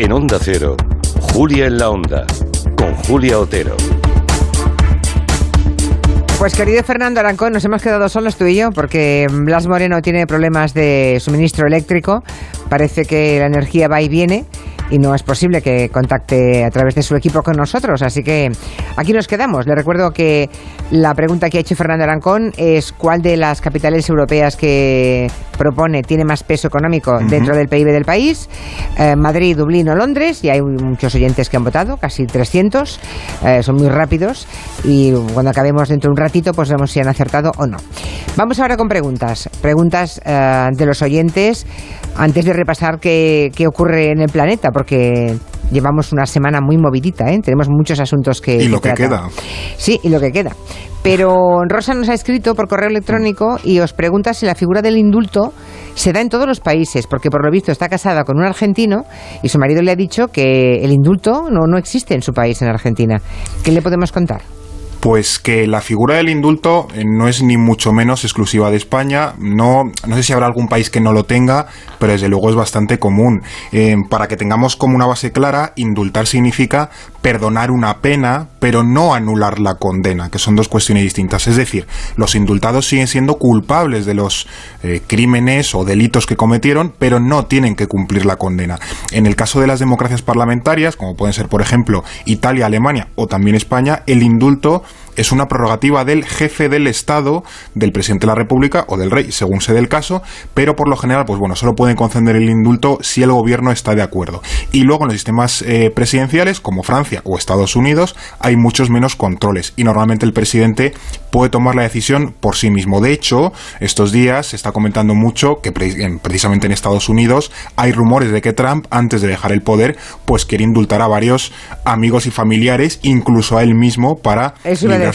En Onda Cero, Julia en la Onda, con Julia Otero. Pues querido Fernando Arancón, nos hemos quedado solos tú y yo porque Blas Moreno tiene problemas de suministro eléctrico. Parece que la energía va y viene y no es posible que contacte a través de su equipo con nosotros. Así que aquí nos quedamos. Le recuerdo que la pregunta que ha hecho Fernando Arancón es cuál de las capitales europeas que propone tiene más peso económico dentro del PIB del país. Eh, Madrid, Dublín o Londres. Y hay muchos oyentes que han votado, casi 300. Eh, son muy rápidos y cuando acabemos dentro de un ratito pues vemos si han acertado o no. Vamos ahora con preguntas. Preguntas eh, de los oyentes antes de repasar qué, qué ocurre en el planeta porque llevamos una semana muy movidita, ¿eh? tenemos muchos asuntos que... Y lo que, queda. Sí, y lo que queda. Pero Rosa nos ha escrito por correo electrónico y os pregunta si la figura del indulto se da en todos los países, porque por lo visto está casada con un argentino y su marido le ha dicho que el indulto no, no existe en su país, en Argentina. ¿Qué le podemos contar? Pues que la figura del indulto eh, no es ni mucho menos exclusiva de España. No, no sé si habrá algún país que no lo tenga, pero desde luego es bastante común. Eh, para que tengamos como una base clara, indultar significa perdonar una pena, pero no anular la condena, que son dos cuestiones distintas. Es decir, los indultados siguen siendo culpables de los eh, crímenes o delitos que cometieron, pero no tienen que cumplir la condena. En el caso de las democracias parlamentarias, como pueden ser, por ejemplo, Italia, Alemania o también España, el indulto es una prerrogativa del jefe del Estado, del presidente de la República o del rey, según sea del caso, pero por lo general, pues bueno, solo pueden conceder el indulto si el gobierno está de acuerdo. Y luego en los sistemas eh, presidenciales, como Francia o Estados Unidos, hay muchos menos controles y normalmente el presidente puede tomar la decisión por sí mismo. De hecho, estos días se está comentando mucho que precisamente en Estados Unidos hay rumores de que Trump, antes de dejar el poder, pues quiere indultar a varios amigos y familiares, incluso a él mismo, para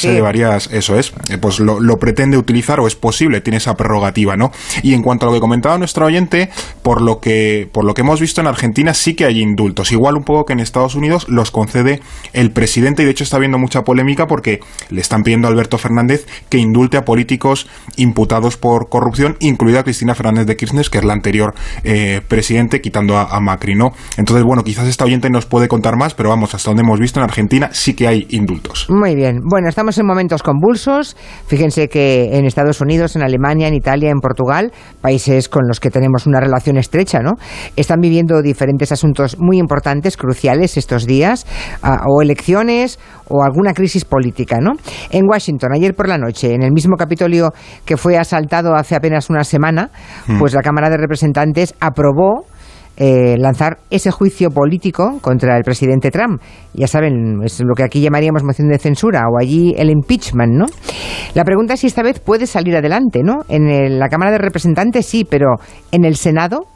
de varias, eso es, eh, pues lo, pretende utilizar o es posible, tiene esa prerrogativa, ¿no? Y en cuanto a lo que comentaba nuestro oyente, por lo que, por lo que hemos visto en Argentina sí que hay indultos, igual un poco que en Estados Unidos los concede el presidente y de hecho está habiendo mucha polémica porque le están pidiendo a Alberto Fernández que indulte a políticos imputados por corrupción, incluida Cristina Fernández de Kirchner, que es la anterior eh, presidente, quitando a, a Macri, ¿no? Entonces, bueno, quizás esta oyente nos puede contar más, pero vamos, hasta donde hemos visto en Argentina sí que hay indultos. Muy bien. Bueno, estamos estamos en momentos convulsos. Fíjense que en Estados Unidos, en Alemania, en Italia, en Portugal, países con los que tenemos una relación estrecha, ¿no? Están viviendo diferentes asuntos muy importantes, cruciales estos días, o elecciones o alguna crisis política, ¿no? En Washington, ayer por la noche, en el mismo Capitolio que fue asaltado hace apenas una semana, hmm. pues la Cámara de Representantes aprobó eh, lanzar ese juicio político contra el presidente Trump. Ya saben, es lo que aquí llamaríamos moción de censura o allí el impeachment, ¿no? La pregunta es si esta vez puede salir adelante, ¿no? En la Cámara de Representantes sí, pero en el Senado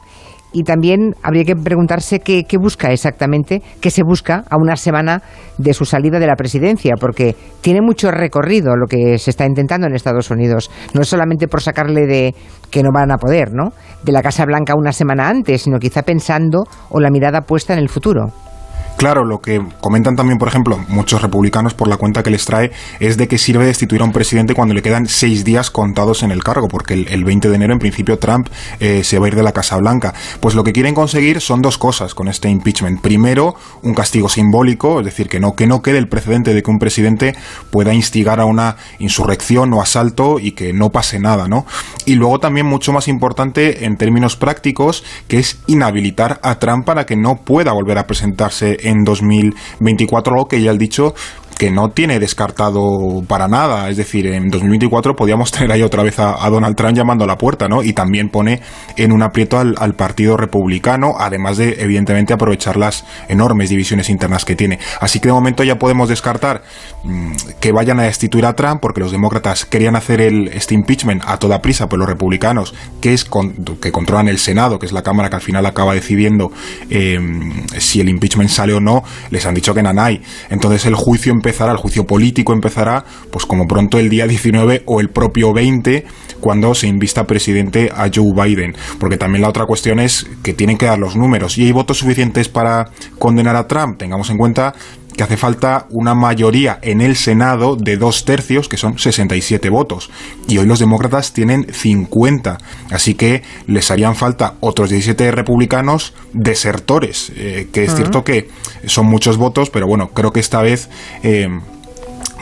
y también habría que preguntarse qué, busca exactamente, qué se busca a una semana de su salida de la presidencia, porque tiene mucho recorrido lo que se está intentando en Estados Unidos. No es solamente por sacarle de que no van a poder, ¿no? De la Casa Blanca una semana antes, sino quizá pensando o la mirada puesta en el futuro. Claro, lo que comentan también, por ejemplo, muchos republicanos por la cuenta que les trae es de que sirve destituir a un presidente cuando le quedan seis días contados en el cargo, porque el, 20 de enero, en principio, Trump eh, se va a ir de la Casa Blanca. Pues lo que quieren conseguir son dos cosas con este impeachment. Primero, un castigo simbólico, es decir, que no, que no quede el precedente de que un presidente pueda instigar a una insurrección o asalto y que no pase nada, ¿no? Y luego también, mucho más importante en términos prácticos, que es inhabilitar a Trump para que no pueda volver a presentarse en 2024, algo que ya han dicho que no tiene descartado para nada. Es decir, en 2024 podíamos tener ahí otra vez a, Donald Trump llamando a la puerta, ¿no? Y también pone en un aprieto al, Partido Republicano, además de, evidentemente, aprovechar las enormes divisiones internas que tiene. Así que de momento ya podemos descartar mm, que vayan a destituir a Trump, porque los demócratas querían hacer el, este impeachment a toda prisa, pues los republicanos, que es que controlan el Senado, que es la Cámara que al final acaba decidiendo em, si el impeachment sale o no, les han dicho que nanay. Entonces el juicio empezará, el juicio político empezará, pues como pronto el día 19 o el propio 20, cuando se invista presidente a Joe Biden. Porque también la otra cuestión es que tienen que dar los números. ¿Y hay votos suficientes para condenar a Trump? Tengamos en cuenta que hace falta una mayoría en el Senado de dos tercios, que son 67 votos. Y hoy los demócratas tienen 50. Así que les harían falta otros 17 republicanos desertores, eh, que es cierto que son muchos votos, pero bueno, creo que esta vez... Eh,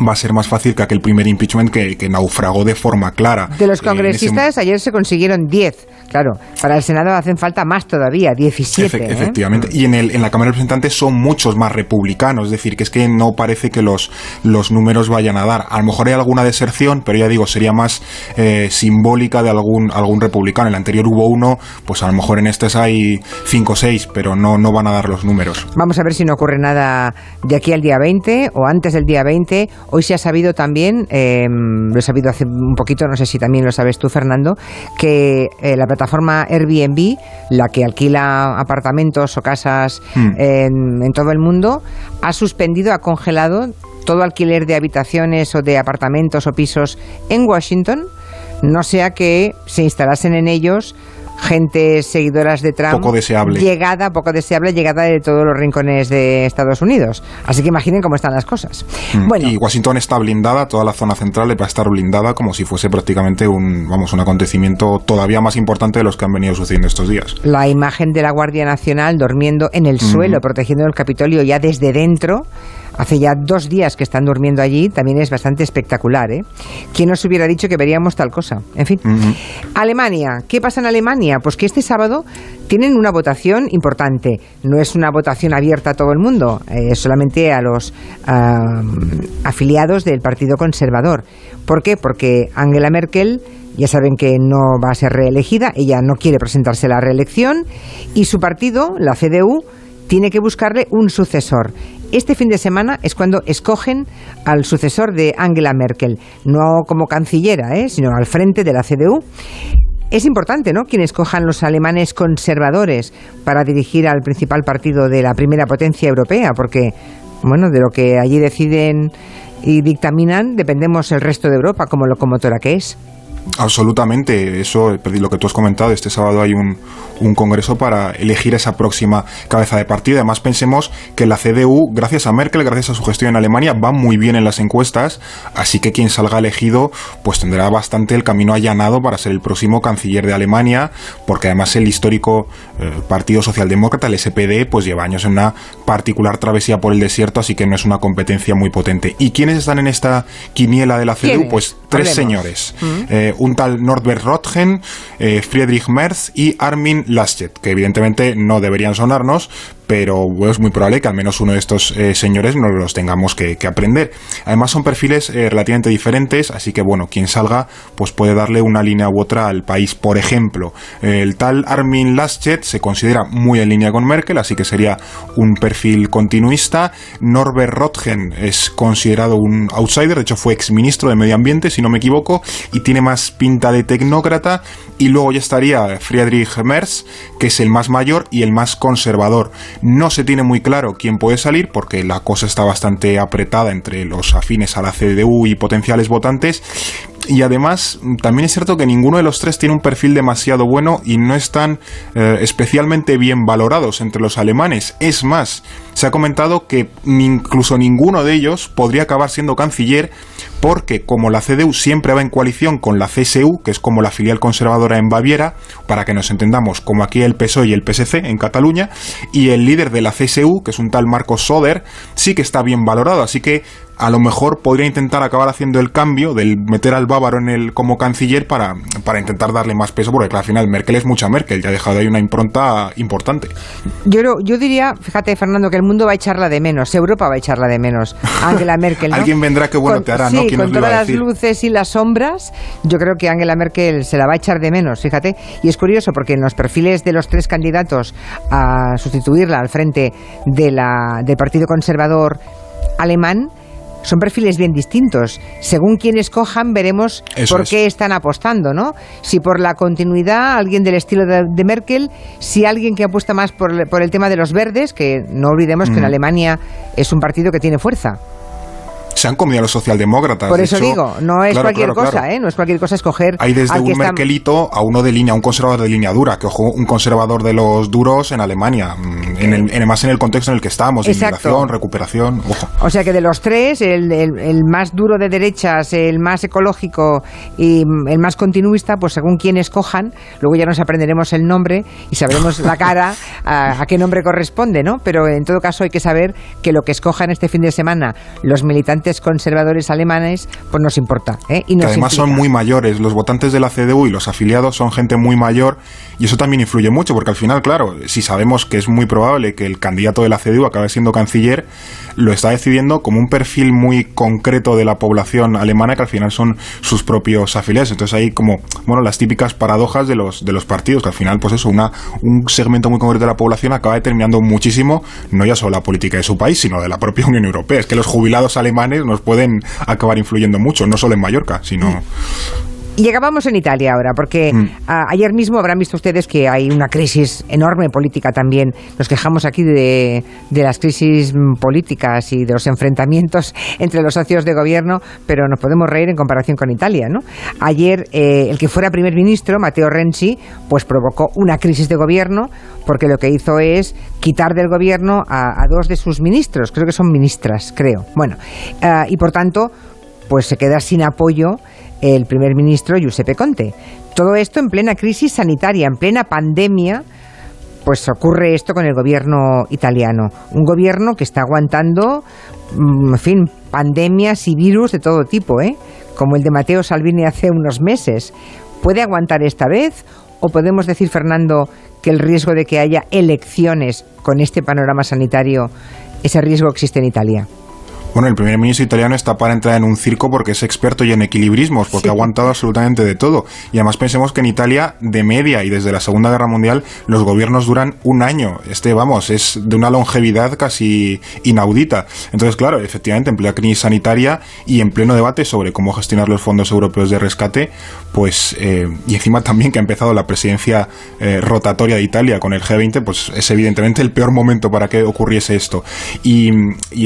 va a ser más fácil que aquel primer impeachment que, naufragó de forma clara. De los congresistas, ayer se consiguieron 10. Claro, para el Senado hacen falta más todavía, 17. ¿eh? Efectivamente. Y en, el, en la Cámara de Representantes son muchos más republicanos. Es decir, que es que no parece que los, los números vayan a dar. A lo mejor hay alguna deserción, pero ya digo, sería más eh, simbólica de algún, algún republicano. En el anterior hubo uno, pues a lo mejor en este hay 5 o 6, pero no, no van a dar los números. Vamos a ver si no ocurre nada de aquí al día 20 o antes del día 20 Hoy se ha sabido también, em, lo he sabido hace un poquito, no sé si también lo sabes tú, Fernando, que eh, la plataforma Airbnb, la que alquila apartamentos o casas hmm. en, todo el mundo, ha suspendido, ha congelado todo alquiler de habitaciones o de apartamentos o pisos en Washington, no sea que se instalasen en ellos gente seguidoras de Trump. Poco deseable. Llegada, poco deseable, llegada de todos los rincones de Estados Unidos. Así que imaginen cómo están las cosas. Mm. Bueno. Y Washington está blindada, toda la zona central va a estar blindada como si fuese prácticamente un, vamos, un acontecimiento todavía más importante de los que han venido sucediendo estos días. La imagen de la Guardia Nacional durmiendo en el suelo, protegiendo el Capitolio ya desde dentro hace ya dos días que están durmiendo allí, también es bastante espectacular. ¿eh? ¿Quién nos hubiera dicho que veríamos tal cosa? En fin. Alemania. ¿Qué pasa en Alemania? Pues que este sábado tienen una votación importante. No es una votación abierta a todo el mundo, eh, es solamente a los afiliados del Partido Conservador. ¿Por qué? Porque Angela Merkel ya saben que no va a ser reelegida, ella no quiere presentarse a la reelección y su partido, la CDU, tiene que buscarle un sucesor. Este fin de semana es cuando escogen al sucesor de Angela Merkel, no como cancillera, ¿eh? sino al frente de la CDU. Es importante, ¿no? Quien escojan los alemanes conservadores para dirigir al principal partido de la primera potencia europea, porque, bueno, de lo que allí deciden y dictaminan dependemos el resto de Europa como locomotora que es. Absolutamente, eso, lo que tú has comentado, este sábado hay un, un congreso para elegir esa próxima cabeza de partido. Además, pensemos que la CDU, gracias a Merkel, gracias a su gestión en Alemania, va muy bien en las encuestas, así que quien salga elegido, pues tendrá bastante el camino allanado para ser el próximo canciller de Alemania, porque además el histórico eh, Partido Socialdemócrata, el SPD, pues lleva años en una particular travesía por el desierto, así que no es una competencia muy potente. ¿Y quiénes están en esta quiniela de la CDU? Pues tres señores. Mm. Eh, un tal Norbert Rotgen, eh, Friedrich Merz y Armin Laschet, que evidentemente no deberían sonarnos, pero es muy probable que al menos uno de estos eh, señores nos los tengamos que, aprender. Además son perfiles eh, relativamente diferentes, así que bueno, quien salga pues puede darle una línea u otra al país. Por ejemplo, el tal Armin Laschet se considera muy en línea con Merkel, así que sería un perfil continuista. Norbert Rotgen es considerado un outsider, de hecho fue exministro de Medio Ambiente, si no me equivoco, y tiene más pinta de tecnócrata. Y luego ya estaría Friedrich Merz, que es el más mayor y el más conservador. No se tiene muy claro quién puede salir porque la cosa está bastante apretada entre los afines a la CDU y potenciales votantes y además también es cierto que ninguno de los tres tiene un perfil demasiado bueno y no están eh, especialmente bien valorados entre los alemanes. Es más, se ha comentado que incluso ninguno de ellos podría acabar siendo canciller porque como la CDU siempre va en coalición con la CSU, que es como la filial conservadora en Baviera, para que nos entendamos, como aquí el PSOE y el PSC en Cataluña, y el líder de la CSU, que es un tal Marcos Soder, sí que está bien valorado, así que a lo mejor podría intentar acabar haciendo el cambio del meter al bávaro en el como canciller para, para intentar darle más peso, porque al final Merkel es mucha Merkel, ya ha dejado ahí una impronta importante. Yo, yo diría, fíjate Fernando, que el mundo va a echarla de menos, Europa va a echarla de menos, Angela Merkel. Alguien vendrá que bueno te hará, ¿no? con todas las luces y las sombras, yo creo que Angela Merkel se la va a echar de menos, fíjate. Y es curioso porque en los perfiles de los tres candidatos a sustituirla al frente de la, del Partido Conservador alemán, son perfiles bien distintos. Según quien escojan, veremos por qué están apostando, ¿no? Si por la continuidad, alguien del estilo de, Merkel, si alguien que apuesta más por, el tema de los verdes, que no olvidemos que en. Alemania es un partido que tiene fuerza se han comido a los socialdemócratas. Por eso digo, no es cualquier cosa, ¿eh? No es cualquier cosa escoger. Hay desde un Merkelito a uno de línea, un conservador de línea dura, que ojo, un conservador de los duros en Alemania. Mm, en el, más en el contexto en el que estamos, inmigración, recuperación. O sea que de los tres, el, el, más duro de derechas, el más ecológico y el más continuista, pues según quien escojan, luego ya nos aprenderemos el nombre y sabremos la cara a, qué nombre corresponde, ¿no? Pero en todo caso hay que saber que lo que escojan este fin de semana los militantes conservadores alemanes, pues nos importa. ¿eh? Y además son muy mayores, los votantes de la CDU y los afiliados son gente muy mayor y eso también influye mucho, porque al final, claro, si sabemos que es muy probable que el candidato de la CDU acabe siendo canciller, lo está decidiendo como un perfil muy concreto de la población alemana, que al final son sus propios afiliados. Entonces hay como, bueno, las típicas paradojas de los, de los partidos, que al final, pues eso, una, un segmento muy concreto de la población acaba determinando muchísimo, no ya solo la política de su país, sino de la propia Unión Europea. Es que los jubilados alemanes nos pueden acabar influyendo mucho, no solo en Mallorca, sino llegábamos en Italia ahora, porque mm. ayer mismo habrán visto ustedes que hay una crisis enorme política también. Nos quejamos aquí de, las crisis políticas y de los enfrentamientos entre los socios de gobierno, pero nos podemos reír en comparación con Italia, ¿no? Ayer eh, el que fuera primer ministro, Matteo Renzi, pues provocó una crisis de gobierno porque lo que hizo es quitar del gobierno a, dos de sus ministros, creo que son ministras, creo. Bueno, eh, y por tanto, pues se queda sin apoyo el primer ministro Giuseppe Conte. Todo esto en plena crisis sanitaria, en plena pandemia, pues ocurre esto con el gobierno italiano. Un gobierno que está aguantando, mm, en fin, pandemias y virus de todo tipo, ¿eh? como el de Matteo Salvini hace unos meses. ¿Puede aguantar esta vez? ¿O podemos decir, Fernando, que el riesgo de que haya elecciones con este panorama sanitario, ese riesgo existe en Italia? Bueno, el primer ministro italiano está para entrar en un circo porque es experto y en equilibrismos, porque ha aguantado absolutamente de todo. Y además pensemos que en Italia, de media y desde la Segunda Guerra Mundial, los gobiernos duran un año. Este, vamos, es de una longevidad casi inaudita. Entonces, claro, efectivamente, en plena crisis sanitaria y en pleno debate sobre cómo gestionar los fondos europeos de rescate, pues, eh, y encima también que ha empezado la presidencia eh, rotatoria de Italia con el G20, pues es evidentemente el peor momento para que ocurriese esto. Y,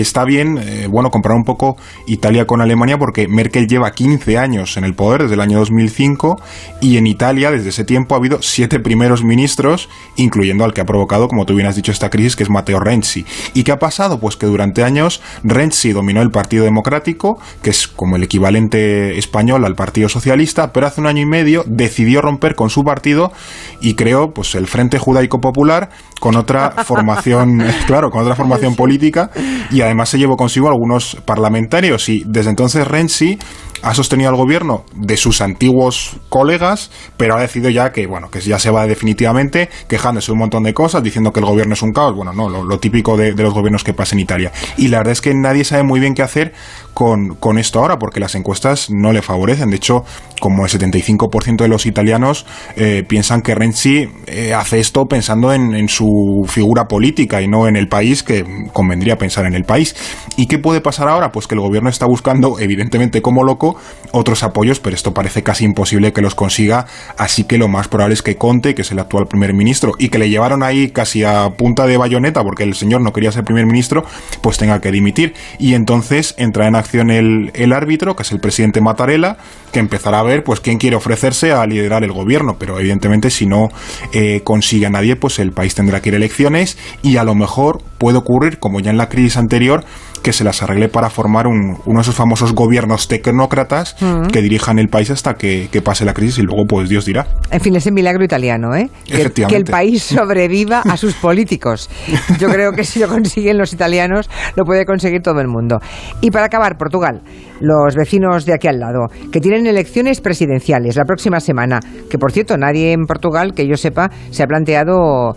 está bien, eh, bueno, comparar un poco Italia con Alemania porque Merkel lleva 15 años en el poder desde el año 2005 y en Italia desde ese tiempo ha habido siete primeros ministros, incluyendo al que ha provocado, como tú bien has dicho, esta crisis, que es Matteo Renzi. ¿Y qué ha pasado? Pues que durante años Renzi dominó el Partido Democrático, que es como el equivalente español al Partido Socialista, pero hace un año y medio decidió romper con su partido y creó pues el Frente Judaico Popular con otra formación, claro, con otra formación política y además se llevó consigo algunos parlamentarios. Y desde entonces Renzi ha sostenido al gobierno de sus antiguos colegas, pero ha decidido ya que, bueno, que ya se va definitivamente, quejándose un montón de cosas, diciendo que el gobierno es un caos, bueno, no, lo, típico de, los gobiernos que pasa en Italia. Y la verdad es que nadie sabe muy bien qué hacer con, con esto ahora, porque las encuestas no le favorecen. De hecho, como el 75% de los italianos eh, piensan que Renzi eh, hace esto pensando en, en, su figura política y no en el país, que convendría pensar en el país. ¿Y qué puede pasar ahora? Pues que el gobierno está buscando, evidentemente como loco, otros apoyos, pero esto parece casi imposible que los consiga, así que lo más probable es que Conte, que es el actual primer ministro, y que le llevaron ahí casi a punta de bayoneta porque el señor no quería ser primer ministro, pues tenga que dimitir. Y entonces entra en acción el, el árbitro, que es el presidente Mattarella, que empezará a ver pues quién quiere ofrecerse a liderar el gobierno, pero evidentemente si no eh, consigue a nadie, pues el país tendrá que ir a elecciones y a lo mejor puede ocurrir, como ya en la crisis anterior, que se las arregle para formar uno de esos famosos gobiernos tecnócratas mm. que dirijan el país hasta que, pase la crisis y luego pues Dios dirá. En fin, es el milagro italiano, ¿eh? Que, que, el país sobreviva a sus políticos. Yo creo que si lo consiguen los italianos, lo puede conseguir todo el mundo. Y para acabar, Portugal, los vecinos de aquí al lado, que tienen elecciones presidenciales la próxima semana, que por cierto nadie en Portugal, que yo sepa, se ha planteado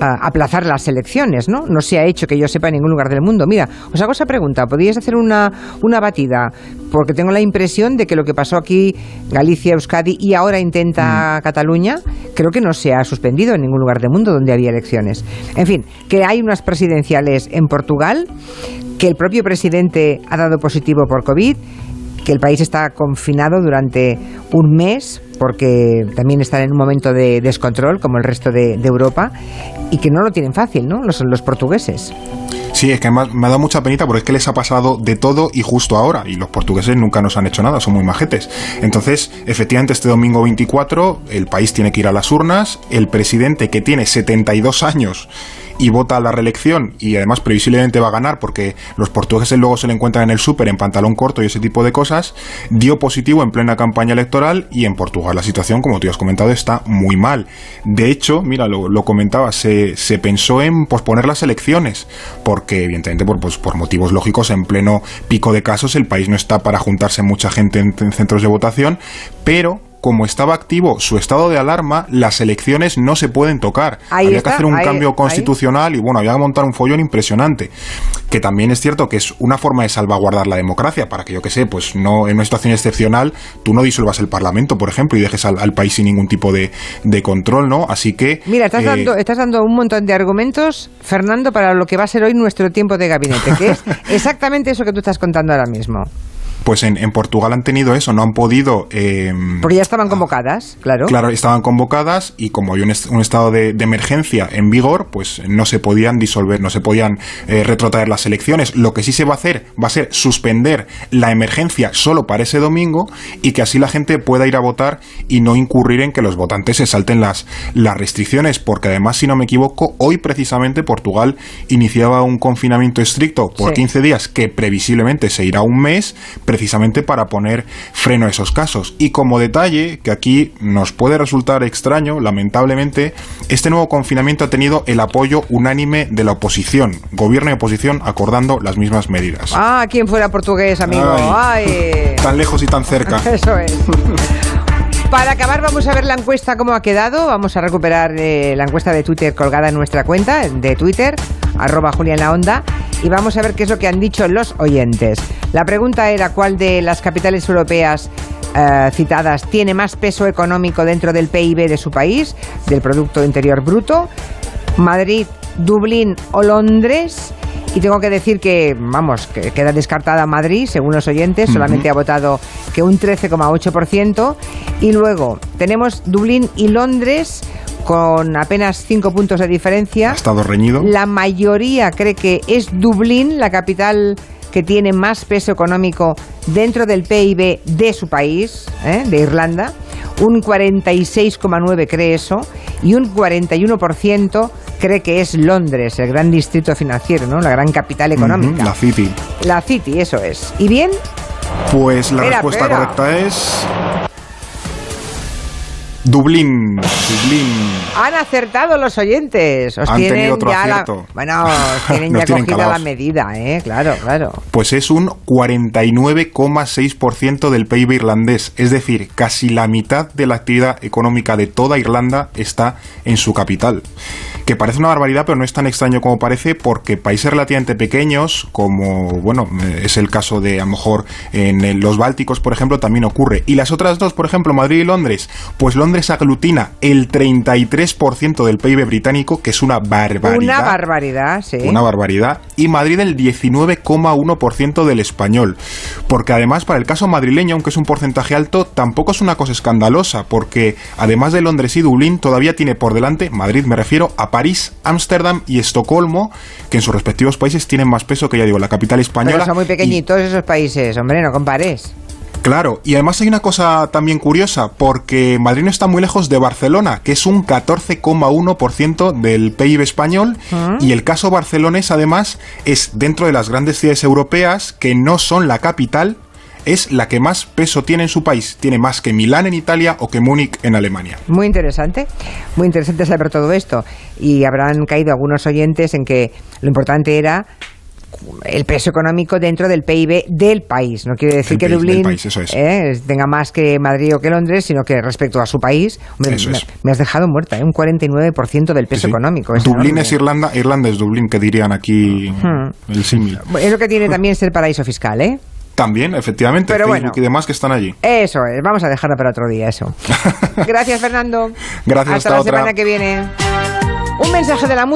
aplazar las elecciones, ¿no? No se ha hecho que yo sepa en ningún lugar del mundo. Mira, os hago esa pregunta, ¿podríais hacer una, una batida? Porque tengo la impresión de que lo que pasó aquí, Galicia, Euskadi y ahora intenta mm. Cataluña, creo que no se ha suspendido en ningún lugar del mundo donde había elecciones. En fin, que hay unas presidenciales en Portugal, que el propio presidente ha dado positivo por COVID que el país está confinado durante un mes porque también están en un momento de descontrol como el resto de, Europa y que no lo tienen fácil, ¿no? Los, los portugueses. Sí, es que me ha, dado mucha penita porque es que les ha pasado de todo y justo ahora. Y los portugueses nunca nos han hecho nada, son muy majetes. Entonces, efectivamente, este domingo 24 el país tiene que ir a las urnas. El presidente, que tiene 72 años y vota a la reelección y además previsiblemente va a ganar porque los portugueses luego se le encuentran en el súper en pantalón corto y ese tipo de cosas, dio positivo en plena campaña electoral y en Portugal la situación, como tú has comentado, está muy mal. De hecho, mira, lo, comentaba, se, se, pensó en posponer las elecciones porque evidentemente por, pues, por motivos lógicos en pleno pico de casos el país no está para juntarse mucha gente en, en centros de votación, pero como estaba activo su estado de alarma, las elecciones no se pueden tocar. Ahí había está, que hacer un ahí- cambio constitucional y bueno, había que montar un follón impresionante. Que también es cierto que es una forma de salvaguardar la democracia, para que yo que sé, pues no en una situación excepcional tú no disuelvas el Parlamento, por ejemplo, y dejes al, al país sin ningún tipo de, de control, ¿no? Así que... Mira, estás, eh, dando, estás dando un montón de argumentos, Fernando, para lo que va a ser hoy nuestro tiempo de gabinete, que es exactamente eso que tú estás contando ahora mismo. Pues en, en Portugal han tenido eso, no han podido... eh, Porque ya estaban convocadas, claro. Claro, estaban convocadas y como hay un, un estado de, de emergencia en vigor, pues no se podían disolver, no se podían eh, retrotraer las elecciones. Lo que sí se va a hacer va a ser suspender la emergencia solo para ese domingo y que así la gente pueda ir a votar y no incurrir en que los votantes se salten las, las restricciones, porque además, si no me equivoco, hoy precisamente Portugal iniciaba un confinamiento estricto por Sí. 15 días que previsiblemente se irá un mes precisamente para poner freno a esos casos. Y como detalle, que aquí nos puede resultar extraño, lamentablemente, este nuevo confinamiento ha tenido el apoyo unánime de la oposición, gobierno y oposición acordando las mismas medidas. Ah, ¿quién fuera portugués, amigo? Ay. Tan lejos y tan cerca. Eso es. Para acabar, vamos a ver la encuesta cómo ha quedado. Vamos a recuperar eh, la encuesta de Twitter colgada en nuestra cuenta de Twitter, arroba Julia en la Onda, y vamos a ver qué es lo que han dicho los oyentes. La pregunta era cuál de las capitales europeas eh, citadas tiene más peso económico dentro del PIB de su país, del Producto Interior Bruto. Madrid, Dublín o Londres. Y tengo que decir que, vamos, que queda descartada Madrid, según los oyentes, solamente ha votado que un 13,8%. Y luego tenemos Dublín y Londres con apenas 5 puntos de diferencia. Ha estado reñido. La mayoría cree que es Dublín, la capital que tiene más peso económico dentro del PIB de su país, ¿eh? de Irlanda. Un 46,9 cree eso y un 41% cree que es Londres, el gran distrito financiero, ¿no? La gran capital económica. La City. La City, eso es. ¿Y bien? Pues la respuesta correcta es. Dublín. Dublín. Han acertado los oyentes. Os Han tienen tenido otro ya la, acierto. bueno, os tienen ya tienen cogida la medida, ¿eh? Claro, claro. Pues es un 49,6% del PIB irlandés, es decir, casi la mitad de la actividad económica de toda Irlanda está en su capital. Que parece una barbaridad, pero no es tan extraño como parece, porque países relativamente pequeños, como bueno, eh, es el caso de a lo mejor en los Bálticos, por ejemplo, también ocurre. Y las otras dos, por ejemplo, Madrid y Londres, pues Londres aglutina el 33% del PIB británico, que es una barbaridad. Una barbaridad, sí. Una barbaridad. Y Madrid el 19,1% del español. Porque además, para el caso madrileño, aunque es un porcentaje alto, tampoco es una cosa escandalosa, porque además de Londres y Dublín, todavía tiene por delante, Madrid me refiero, a París, Ámsterdam y Estocolmo, que en sus respectivos países tienen más peso que, ya digo, la capital española. Pero son muy Y- pequeñitos esos países, hombre, no compares. Claro, y además hay una cosa también curiosa, porque Madrid no está muy lejos de Barcelona, que es un 14,1% del PIB español, y el caso barcelonés además es dentro de las grandes ciudades europeas que no son la capital, es la que más peso tiene en su país, tiene más que Milán en Italia o que Múnich en Alemania. Muy interesante, muy interesante saber todo esto. Y habrán caído algunos oyentes en que lo importante era el peso económico dentro del PIB del país. No quiere decir que país, Dublín país, es. eh, tenga más que Madrid o que Londres, sino que respecto a su país, hombre, me, has dejado muerta, ¿eh? un 49% del peso Sí, sí. económico. es Dublín enorme. es Irlanda, Irlanda es Dublín, que dirían aquí el símil. Es lo que tiene también ser paraíso fiscal, ¿eh? También, efectivamente, Pero Facebook bueno. y demás que están allí. Eso es, vamos a dejarlo para otro día, eso. Gracias, Fernando. Gracias, hasta, hasta la otra. semana que viene. Un mensaje de la mutua.